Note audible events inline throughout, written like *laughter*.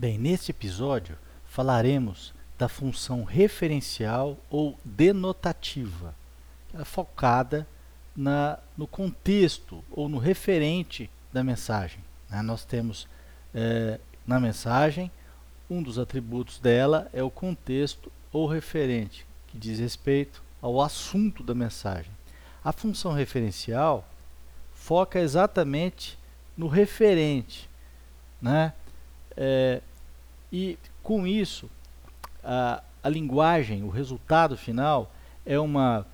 Bem, neste episódio falaremos da função referencial ou denotativa, é focada na, no contexto ou no referente da mensagem. Né? Nós temos é, na mensagem um dos atributos dela é o contexto ou referente, que diz respeito ao assunto da mensagem. A função referencial foca exatamente no referente, né? É, e com isso, a, a linguagem, o resultado final é, uma,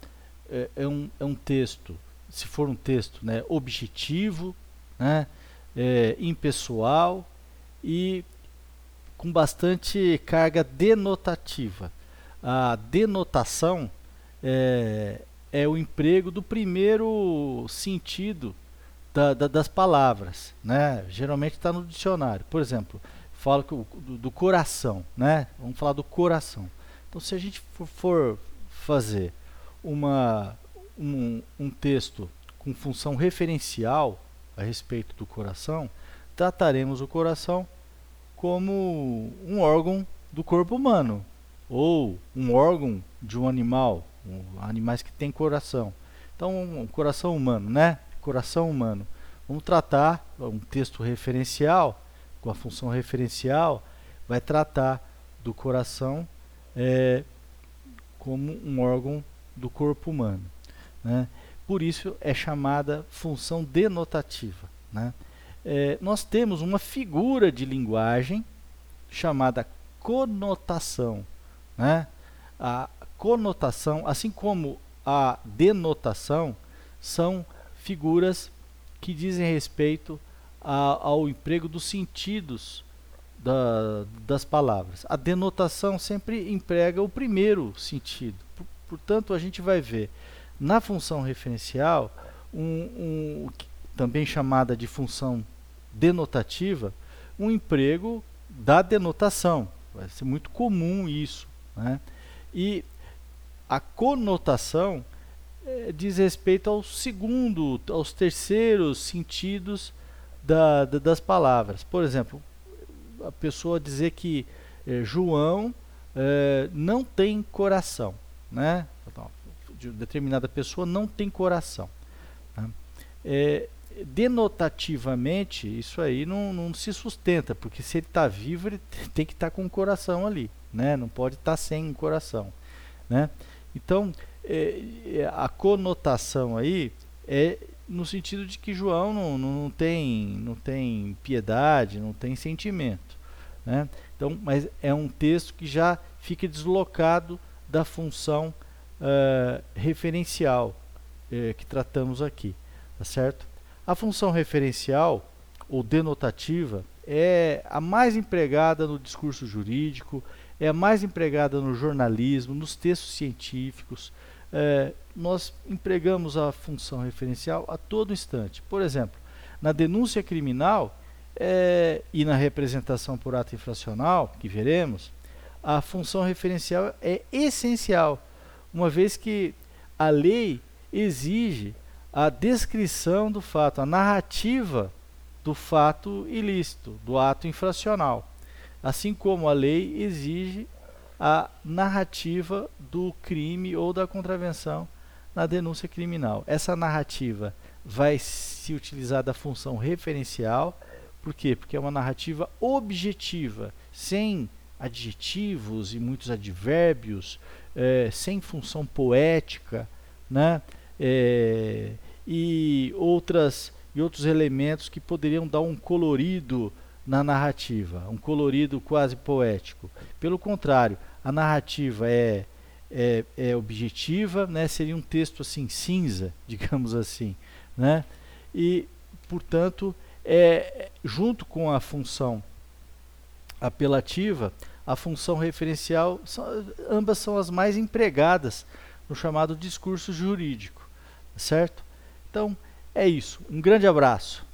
é, é, um, é um texto, se for um texto né, objetivo, né, é, impessoal e com bastante carga denotativa. A denotação é, é o emprego do primeiro sentido da, da, das palavras, né? Geralmente está no dicionário. Por exemplo, fala do, coração, né? Vamos falar do coração. Então, se a gente for, for fazer uma, um, um texto com função referencial a respeito do coração, trataremos o coração como um órgão do corpo humano ou um órgão de um animal, um, animais que têm coração. Então, um coração humano, né? Coração humano. Vamos tratar um texto referencial com a função referencial, vai tratar do coração é, como um órgão do corpo humano. Né? Por isso é chamada função denotativa. Né? É, nós temos uma figura de linguagem chamada conotação. Né? A conotação, assim como a denotação, são figuras que dizem respeito a, ao emprego dos sentidos da, das palavras. A denotação sempre emprega o primeiro sentido. Portanto, a gente vai ver na função referencial, um, um, também chamada de função denotativa, um emprego da denotação. Vai ser muito comum isso. Né? E a conotação é, diz respeito ao segundo, aos terceiros sentidos da, da, das palavras. Por exemplo, a pessoa dizer que é, João é, não tem coração, né? Então, de determinada pessoa não tem coração. Tá? É, denotativamente, isso aí não, não, se sustenta, porque se ele está vivo, ele *laughs* tem que estar tá com o coração ali, né? Não pode estar tá sem coração, né? Então, é, a conotação aí é no sentido de que João não, não, tem, não tem piedade, não tem sentimento. Né? Então, mas é um texto que já fica deslocado da função uh, referencial uh, que tratamos aqui, tá certo? A função referencial ou denotativa é a mais empregada no discurso jurídico, é a mais empregada no jornalismo, nos textos científicos, é, nós empregamos a função referencial a todo instante. Por exemplo, na denúncia criminal é, e na representação por ato infracional, que veremos, a função referencial é essencial, uma vez que a lei exige a descrição do fato, a narrativa do fato ilícito, do ato infracional. Assim como a lei exige a narrativa do crime ou da contravenção na denúncia criminal. Essa narrativa vai se utilizar da função referencial, por quê? Porque é uma narrativa objetiva, sem adjetivos e muitos advérbios, é, sem função poética, né? É, e outras e outros elementos que poderiam dar um colorido na narrativa, um colorido quase poético. Pelo contrário, a narrativa é, é, é objetiva, né? seria um texto assim cinza, *laughs* digamos assim, né? E, portanto, é, junto com a função apelativa, a função referencial, são, ambas são as mais empregadas no chamado discurso jurídico, certo? Então, é isso. Um grande abraço.